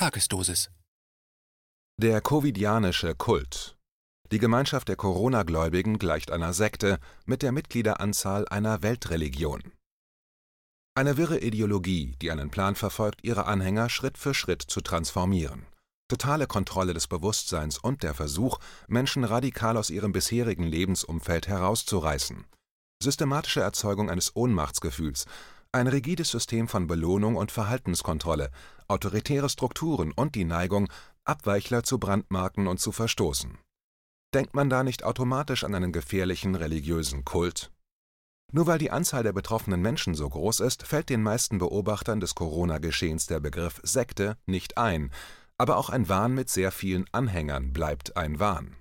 Tagesdosis. Der Covidianische Kult. Die Gemeinschaft der Corona-Gläubigen gleicht einer Sekte mit der Mitgliederanzahl einer Weltreligion. Eine wirre Ideologie, die einen Plan verfolgt, ihre Anhänger Schritt für Schritt zu transformieren. Totale Kontrolle des Bewusstseins und der Versuch, Menschen radikal aus ihrem bisherigen Lebensumfeld herauszureißen. Systematische Erzeugung eines Ohnmachtsgefühls, ein rigides System von Belohnung und Verhaltenskontrolle, autoritäre Strukturen und die Neigung, Abweichler zu brandmarken und zu verstoßen. Denkt man da nicht automatisch an einen gefährlichen religiösen Kult? Nur weil die Anzahl der betroffenen Menschen so groß ist, fällt den meisten Beobachtern des Corona-Geschehens der Begriff Sekte nicht ein, aber auch ein Wahn mit sehr vielen Anhängern bleibt ein Wahn.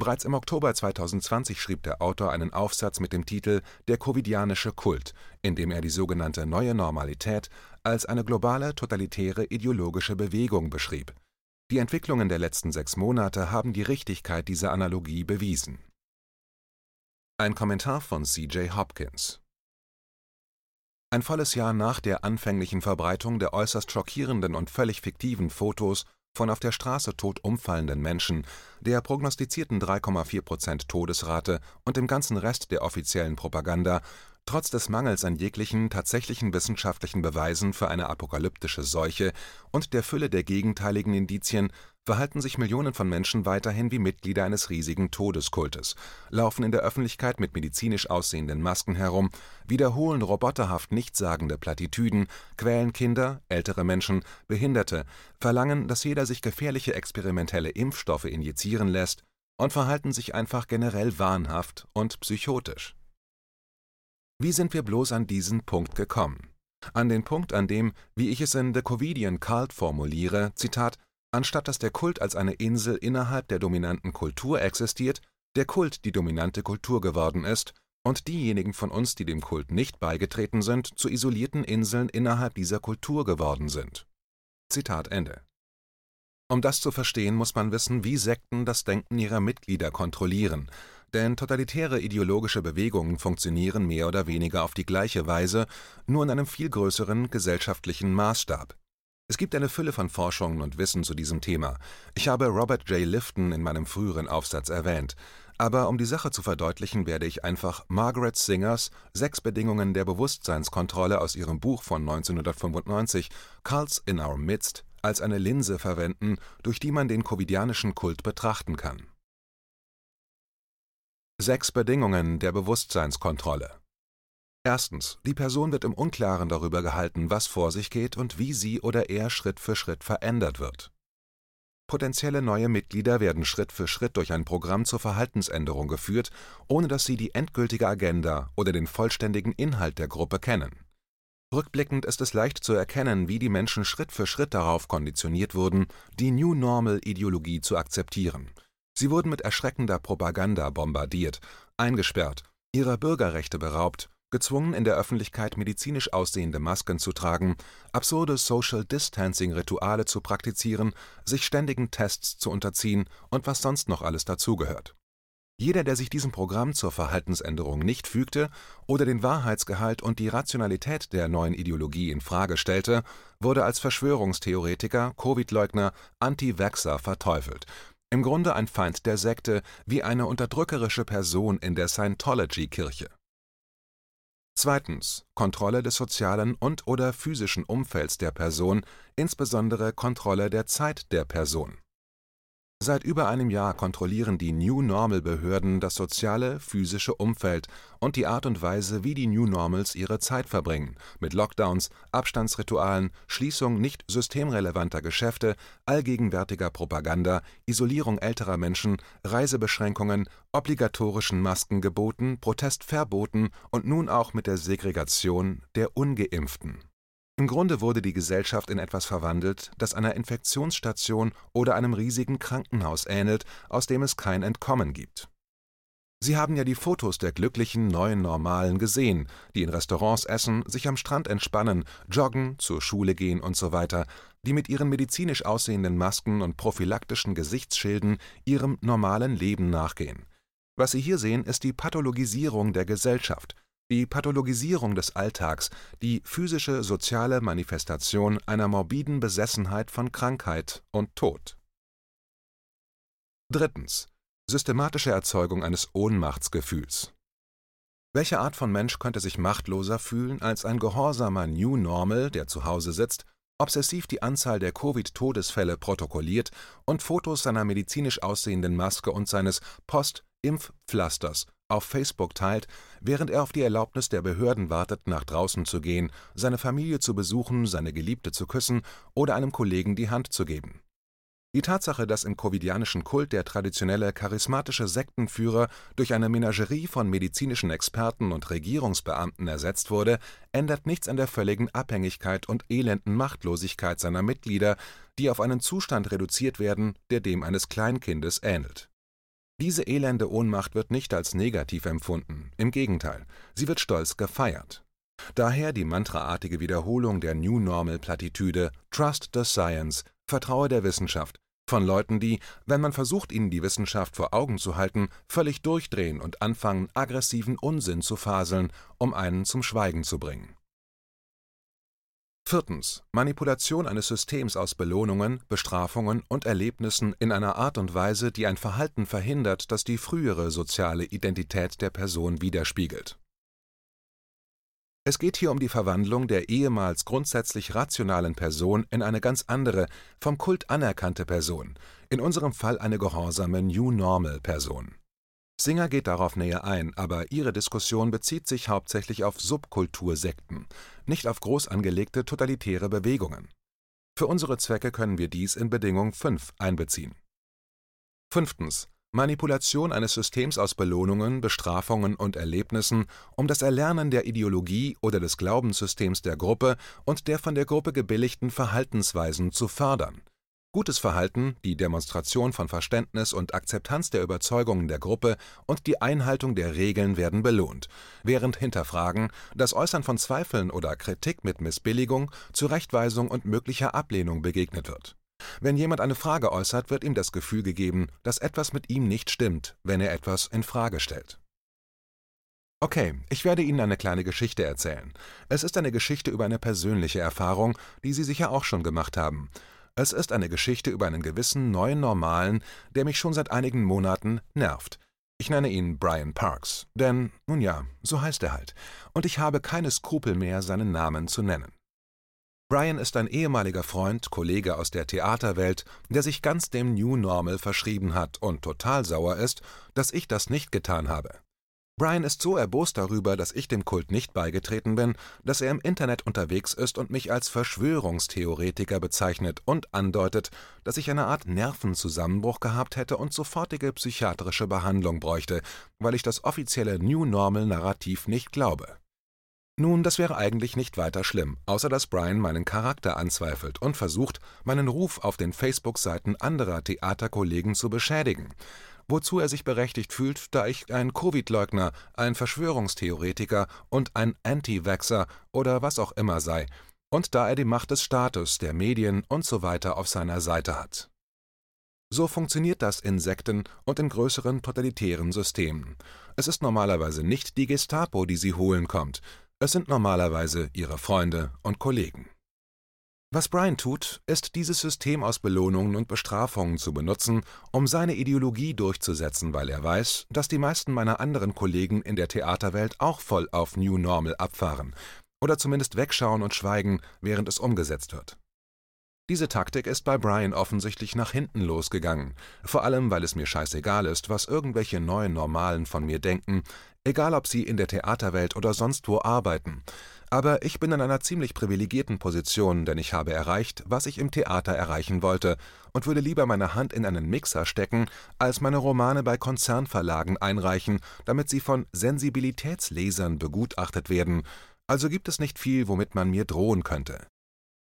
Bereits im Oktober 2020 schrieb der Autor einen Aufsatz mit dem Titel Der Covidianische Kult, in dem er die sogenannte Neue Normalität als eine globale totalitäre ideologische Bewegung beschrieb. Die Entwicklungen der letzten sechs Monate haben die Richtigkeit dieser Analogie bewiesen. Ein Kommentar von C.J. Hopkins Ein volles Jahr nach der anfänglichen Verbreitung der äußerst schockierenden und völlig fiktiven Fotos von auf der Straße tot umfallenden Menschen, der prognostizierten 3,4 Prozent Todesrate und dem ganzen Rest der offiziellen Propaganda, trotz des Mangels an jeglichen tatsächlichen wissenschaftlichen Beweisen für eine apokalyptische Seuche und der Fülle der gegenteiligen Indizien, verhalten sich Millionen von Menschen weiterhin wie Mitglieder eines riesigen Todeskultes, laufen in der Öffentlichkeit mit medizinisch aussehenden Masken herum, wiederholen roboterhaft nichtssagende Plattitüden, quälen Kinder, ältere Menschen, Behinderte, verlangen, dass jeder sich gefährliche experimentelle Impfstoffe injizieren lässt und verhalten sich einfach generell wahnhaft und psychotisch. Wie sind wir bloß an diesen Punkt gekommen? An den Punkt, an dem, wie ich es in The Covidian Cult formuliere, Zitat, Anstatt dass der Kult als eine Insel innerhalb der dominanten Kultur existiert, der Kult die dominante Kultur geworden ist und diejenigen von uns, die dem Kult nicht beigetreten sind, zu isolierten Inseln innerhalb dieser Kultur geworden sind. Zitat Ende. Um das zu verstehen, muss man wissen, wie Sekten das Denken ihrer Mitglieder kontrollieren, denn totalitäre ideologische Bewegungen funktionieren mehr oder weniger auf die gleiche Weise, nur in einem viel größeren gesellschaftlichen Maßstab. Es gibt eine Fülle von Forschungen und Wissen zu diesem Thema. Ich habe Robert J. Lifton in meinem früheren Aufsatz erwähnt. Aber um die Sache zu verdeutlichen, werde ich einfach Margaret Singers Sechs Bedingungen der Bewusstseinskontrolle aus ihrem Buch von 1995 Cults in Our Midst als eine Linse verwenden, durch die man den covidianischen Kult betrachten kann. Sechs Bedingungen der Bewusstseinskontrolle Erstens, die Person wird im Unklaren darüber gehalten, was vor sich geht und wie sie oder er Schritt für Schritt verändert wird. Potenzielle neue Mitglieder werden Schritt für Schritt durch ein Programm zur Verhaltensänderung geführt, ohne dass sie die endgültige Agenda oder den vollständigen Inhalt der Gruppe kennen. Rückblickend ist es leicht zu erkennen, wie die Menschen Schritt für Schritt darauf konditioniert wurden, die New Normal-Ideologie zu akzeptieren. Sie wurden mit erschreckender Propaganda bombardiert, eingesperrt, ihrer Bürgerrechte beraubt, gezwungen in der Öffentlichkeit medizinisch aussehende Masken zu tragen, absurde Social-Distancing-Rituale zu praktizieren, sich ständigen Tests zu unterziehen und was sonst noch alles dazugehört. Jeder, der sich diesem Programm zur Verhaltensänderung nicht fügte oder den Wahrheitsgehalt und die Rationalität der neuen Ideologie in Frage stellte, wurde als Verschwörungstheoretiker, Covid-Leugner, Anti-Vaxxer verteufelt. Im Grunde ein Feind der Sekte, wie eine unterdrückerische Person in der Scientology-Kirche. Zweitens Kontrolle des sozialen und/oder physischen Umfelds der Person, insbesondere Kontrolle der Zeit der Person Seit über einem Jahr kontrollieren die New-Normal-Behörden das soziale, physische Umfeld und die Art und Weise, wie die New Normals ihre Zeit verbringen, mit Lockdowns, Abstandsritualen, Schließung nicht systemrelevanter Geschäfte, allgegenwärtiger Propaganda, Isolierung älterer Menschen, Reisebeschränkungen, obligatorischen Maskengeboten, Protestverboten und nun auch mit der Segregation der Ungeimpften im Grunde wurde die Gesellschaft in etwas verwandelt, das einer Infektionsstation oder einem riesigen Krankenhaus ähnelt, aus dem es kein Entkommen gibt. Sie haben ja die Fotos der glücklichen neuen Normalen gesehen, die in Restaurants essen, sich am Strand entspannen, joggen, zur Schule gehen und so weiter, die mit ihren medizinisch aussehenden Masken und prophylaktischen Gesichtsschilden ihrem normalen Leben nachgehen. Was Sie hier sehen, ist die Pathologisierung der Gesellschaft, die Pathologisierung des Alltags, die physische soziale Manifestation einer morbiden Besessenheit von Krankheit und Tod. Systematische Erzeugung eines Ohnmachtsgefühls. Welche Art von Mensch könnte sich machtloser fühlen als ein gehorsamer New Normal, der zu Hause sitzt, obsessiv die Anzahl der Covid-Todesfälle protokolliert und Fotos seiner medizinisch aussehenden Maske und seines Post-Impfpflasters auf Facebook teilt, während er auf die Erlaubnis der Behörden wartet, nach draußen zu gehen, seine Familie zu besuchen, seine Geliebte zu küssen oder einem Kollegen die Hand zu geben die Tatsache, dass im Covidianischen Kult der traditionelle charismatische Sektenführer durch eine Menagerie von medizinischen Experten und Regierungsbeamten ersetzt wurde, ändert nichts an der völligen Abhängigkeit und elenden Machtlosigkeit seiner Mitglieder, die auf einen Zustand reduziert werden, der dem eines Kleinkindes ähnelt. Diese elende Ohnmacht wird nicht als negativ empfunden, im Gegenteil, sie wird stolz gefeiert. Daher die mantraartige Wiederholung der New Normal Plattitüde Trust the Science, Vertraue der Wissenschaft, von Leuten, die, wenn man versucht, ihnen die Wissenschaft vor Augen zu halten, völlig durchdrehen und anfangen, aggressiven Unsinn zu faseln, um einen zum Schweigen zu bringen. Viertens. Manipulation eines Systems aus Belohnungen, Bestrafungen und Erlebnissen in einer Art und Weise, die ein Verhalten verhindert, das die frühere soziale Identität der Person widerspiegelt es geht hier um die Verwandlung der ehemals grundsätzlich rationalen Person in eine ganz andere, vom Kult anerkannte Person, in unserem Fall eine gehorsame New Normal Person. Singer geht darauf näher ein, aber ihre Diskussion bezieht sich hauptsächlich auf Subkultursekten, nicht auf groß angelegte totalitäre Bewegungen. Für unsere Zwecke können wir dies in Bedingung 5 einbeziehen. Fünftens Manipulation eines Systems aus Belohnungen, Bestrafungen und Erlebnissen, um das Erlernen der Ideologie oder des Glaubenssystems der Gruppe und der von der Gruppe gebilligten Verhaltensweisen zu fördern. Gutes Verhalten, die Demonstration von Verständnis und Akzeptanz der Überzeugungen der Gruppe und die Einhaltung der Regeln werden belohnt, während Hinterfragen, das Äußern von Zweifeln oder Kritik mit Missbilligung, Zurechtweisung und möglicher Ablehnung begegnet wird wenn jemand eine Frage äußert, wird ihm das Gefühl gegeben, dass etwas mit ihm nicht stimmt, wenn er etwas in Frage stellt. Okay, ich werde Ihnen eine kleine Geschichte erzählen. Es ist eine Geschichte über eine persönliche Erfahrung, die Sie sicher auch schon gemacht haben. Es ist eine Geschichte über einen gewissen neuen Normalen, der mich schon seit einigen Monaten nervt. Ich nenne ihn Brian Parks, denn, nun ja, so heißt er halt, und ich habe keine Skrupel mehr, seinen Namen zu nennen. Brian ist ein ehemaliger Freund, Kollege aus der Theaterwelt, der sich ganz dem New Normal verschrieben hat und total sauer ist, dass ich das nicht getan habe. Brian ist so erbost darüber, dass ich dem Kult nicht beigetreten bin, dass er im Internet unterwegs ist und mich als Verschwörungstheoretiker bezeichnet und andeutet, dass ich eine Art Nervenzusammenbruch gehabt hätte und sofortige psychiatrische Behandlung bräuchte, weil ich das offizielle New Normal Narrativ nicht glaube. Nun, das wäre eigentlich nicht weiter schlimm, außer dass Brian meinen Charakter anzweifelt und versucht, meinen Ruf auf den Facebook-Seiten anderer Theaterkollegen zu beschädigen, wozu er sich berechtigt fühlt, da ich ein Covid-Leugner, ein Verschwörungstheoretiker und ein Anti-Vaxxer oder was auch immer sei, und da er die Macht des Staates, der Medien und so weiter auf seiner Seite hat. So funktioniert das in Sekten und in größeren totalitären Systemen. Es ist normalerweise nicht die Gestapo, die sie holen kommt, es sind normalerweise ihre Freunde und Kollegen. Was Brian tut, ist, dieses System aus Belohnungen und Bestrafungen zu benutzen, um seine Ideologie durchzusetzen, weil er weiß, dass die meisten meiner anderen Kollegen in der Theaterwelt auch voll auf New Normal abfahren oder zumindest wegschauen und schweigen, während es umgesetzt wird. Diese Taktik ist bei Brian offensichtlich nach hinten losgegangen, vor allem weil es mir scheißegal ist, was irgendwelche neuen Normalen von mir denken, egal ob sie in der Theaterwelt oder sonst wo arbeiten. Aber ich bin in einer ziemlich privilegierten Position, denn ich habe erreicht, was ich im Theater erreichen wollte, und würde lieber meine Hand in einen Mixer stecken, als meine Romane bei Konzernverlagen einreichen, damit sie von Sensibilitätslesern begutachtet werden, also gibt es nicht viel, womit man mir drohen könnte.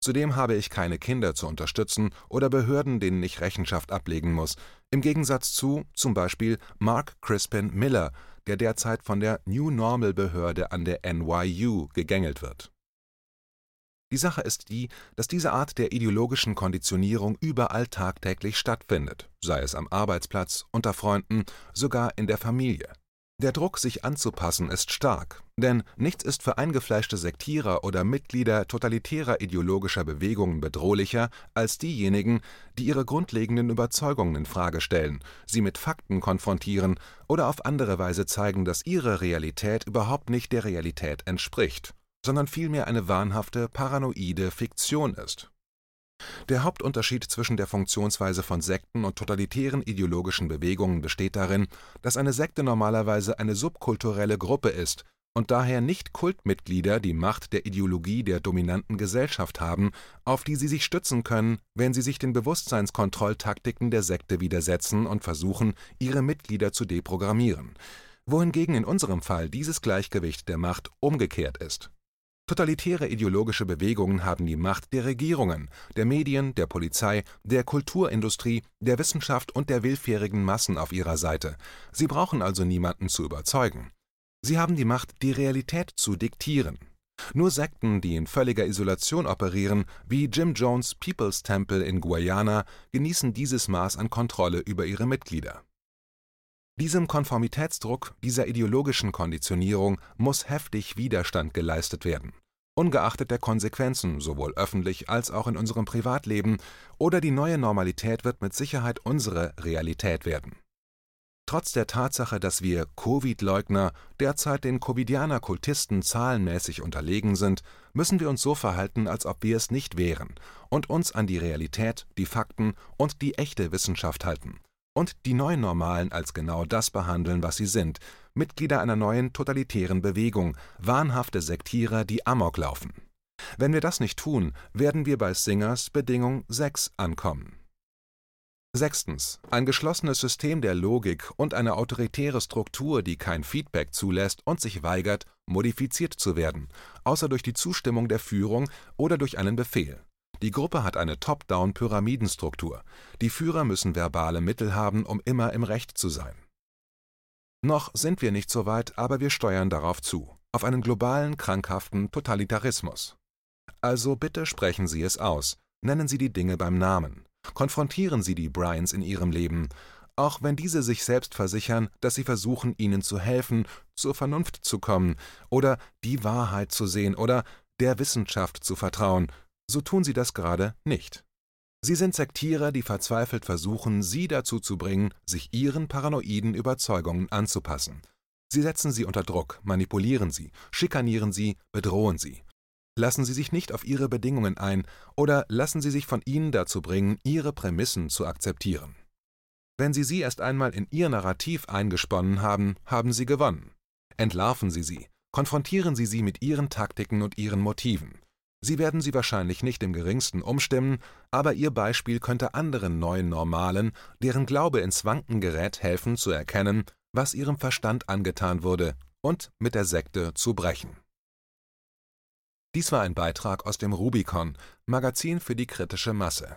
Zudem habe ich keine Kinder zu unterstützen oder Behörden, denen ich Rechenschaft ablegen muss, im Gegensatz zu zum Beispiel Mark Crispin Miller, der derzeit von der New Normal Behörde an der NYU gegängelt wird. Die Sache ist die, dass diese Art der ideologischen Konditionierung überall tagtäglich stattfindet, sei es am Arbeitsplatz, unter Freunden, sogar in der Familie. Der Druck, sich anzupassen, ist stark, denn nichts ist für eingefleischte Sektierer oder Mitglieder totalitärer ideologischer Bewegungen bedrohlicher als diejenigen, die ihre grundlegenden Überzeugungen in Frage stellen, sie mit Fakten konfrontieren oder auf andere Weise zeigen, dass ihre Realität überhaupt nicht der Realität entspricht, sondern vielmehr eine wahnhafte, paranoide Fiktion ist der Hauptunterschied zwischen der Funktionsweise von Sekten und totalitären ideologischen Bewegungen besteht darin, dass eine Sekte normalerweise eine subkulturelle Gruppe ist und daher nicht Kultmitglieder die Macht der Ideologie der dominanten Gesellschaft haben, auf die sie sich stützen können, wenn sie sich den Bewusstseinskontrolltaktiken der Sekte widersetzen und versuchen, ihre Mitglieder zu deprogrammieren, wohingegen in unserem Fall dieses Gleichgewicht der Macht umgekehrt ist Totalitäre ideologische Bewegungen haben die Macht der Regierungen, der Medien, der Polizei, der Kulturindustrie, der Wissenschaft und der willfährigen Massen auf ihrer Seite. Sie brauchen also niemanden zu überzeugen. Sie haben die Macht, die Realität zu diktieren. Nur Sekten, die in völliger Isolation operieren, wie Jim Jones People's Temple in Guyana, genießen dieses Maß an Kontrolle über ihre Mitglieder diesem Konformitätsdruck, dieser ideologischen Konditionierung muss heftig Widerstand geleistet werden, ungeachtet der Konsequenzen sowohl öffentlich als auch in unserem Privatleben, oder die neue Normalität wird mit Sicherheit unsere Realität werden. Trotz der Tatsache, dass wir Covid-Leugner derzeit den Covidianer-Kultisten zahlenmäßig unterlegen sind, müssen wir uns so verhalten, als ob wir es nicht wären und uns an die Realität, die Fakten und die echte Wissenschaft halten und die neuen Normalen als genau das behandeln, was sie sind, Mitglieder einer neuen totalitären Bewegung, wahnhafte Sektierer, die Amok laufen. Wenn wir das nicht tun, werden wir bei Singers Bedingung 6 ankommen. Sechstens. Ein geschlossenes System der Logik und eine autoritäre Struktur, die kein Feedback zulässt und sich weigert, modifiziert zu werden, außer durch die Zustimmung der Führung oder durch einen Befehl. Die Gruppe hat eine Top-Down-Pyramidenstruktur. Die Führer müssen verbale Mittel haben, um immer im Recht zu sein. Noch sind wir nicht so weit, aber wir steuern darauf zu, auf einen globalen, krankhaften Totalitarismus. Also bitte sprechen Sie es aus, nennen Sie die Dinge beim Namen, konfrontieren Sie die Bryans in Ihrem Leben, auch wenn diese sich selbst versichern, dass sie versuchen, Ihnen zu helfen, zur Vernunft zu kommen oder die Wahrheit zu sehen oder der Wissenschaft zu vertrauen, so tun sie das gerade nicht. Sie sind Sektierer, die verzweifelt versuchen, sie dazu zu bringen, sich ihren paranoiden Überzeugungen anzupassen. Sie setzen sie unter Druck, manipulieren sie, schikanieren sie, bedrohen sie. Lassen Sie sich nicht auf Ihre Bedingungen ein oder lassen Sie sich von ihnen dazu bringen, Ihre Prämissen zu akzeptieren. Wenn Sie sie erst einmal in Ihr Narrativ eingesponnen haben, haben Sie gewonnen. Entlarven Sie sie, konfrontieren Sie sie mit Ihren Taktiken und Ihren Motiven. Sie werden sie wahrscheinlich nicht im geringsten umstimmen, aber ihr Beispiel könnte anderen neuen Normalen, deren Glaube ins Wanken gerät, helfen zu erkennen, was ihrem Verstand angetan wurde und mit der Sekte zu brechen. Dies war ein Beitrag aus dem Rubicon, Magazin für die kritische Masse.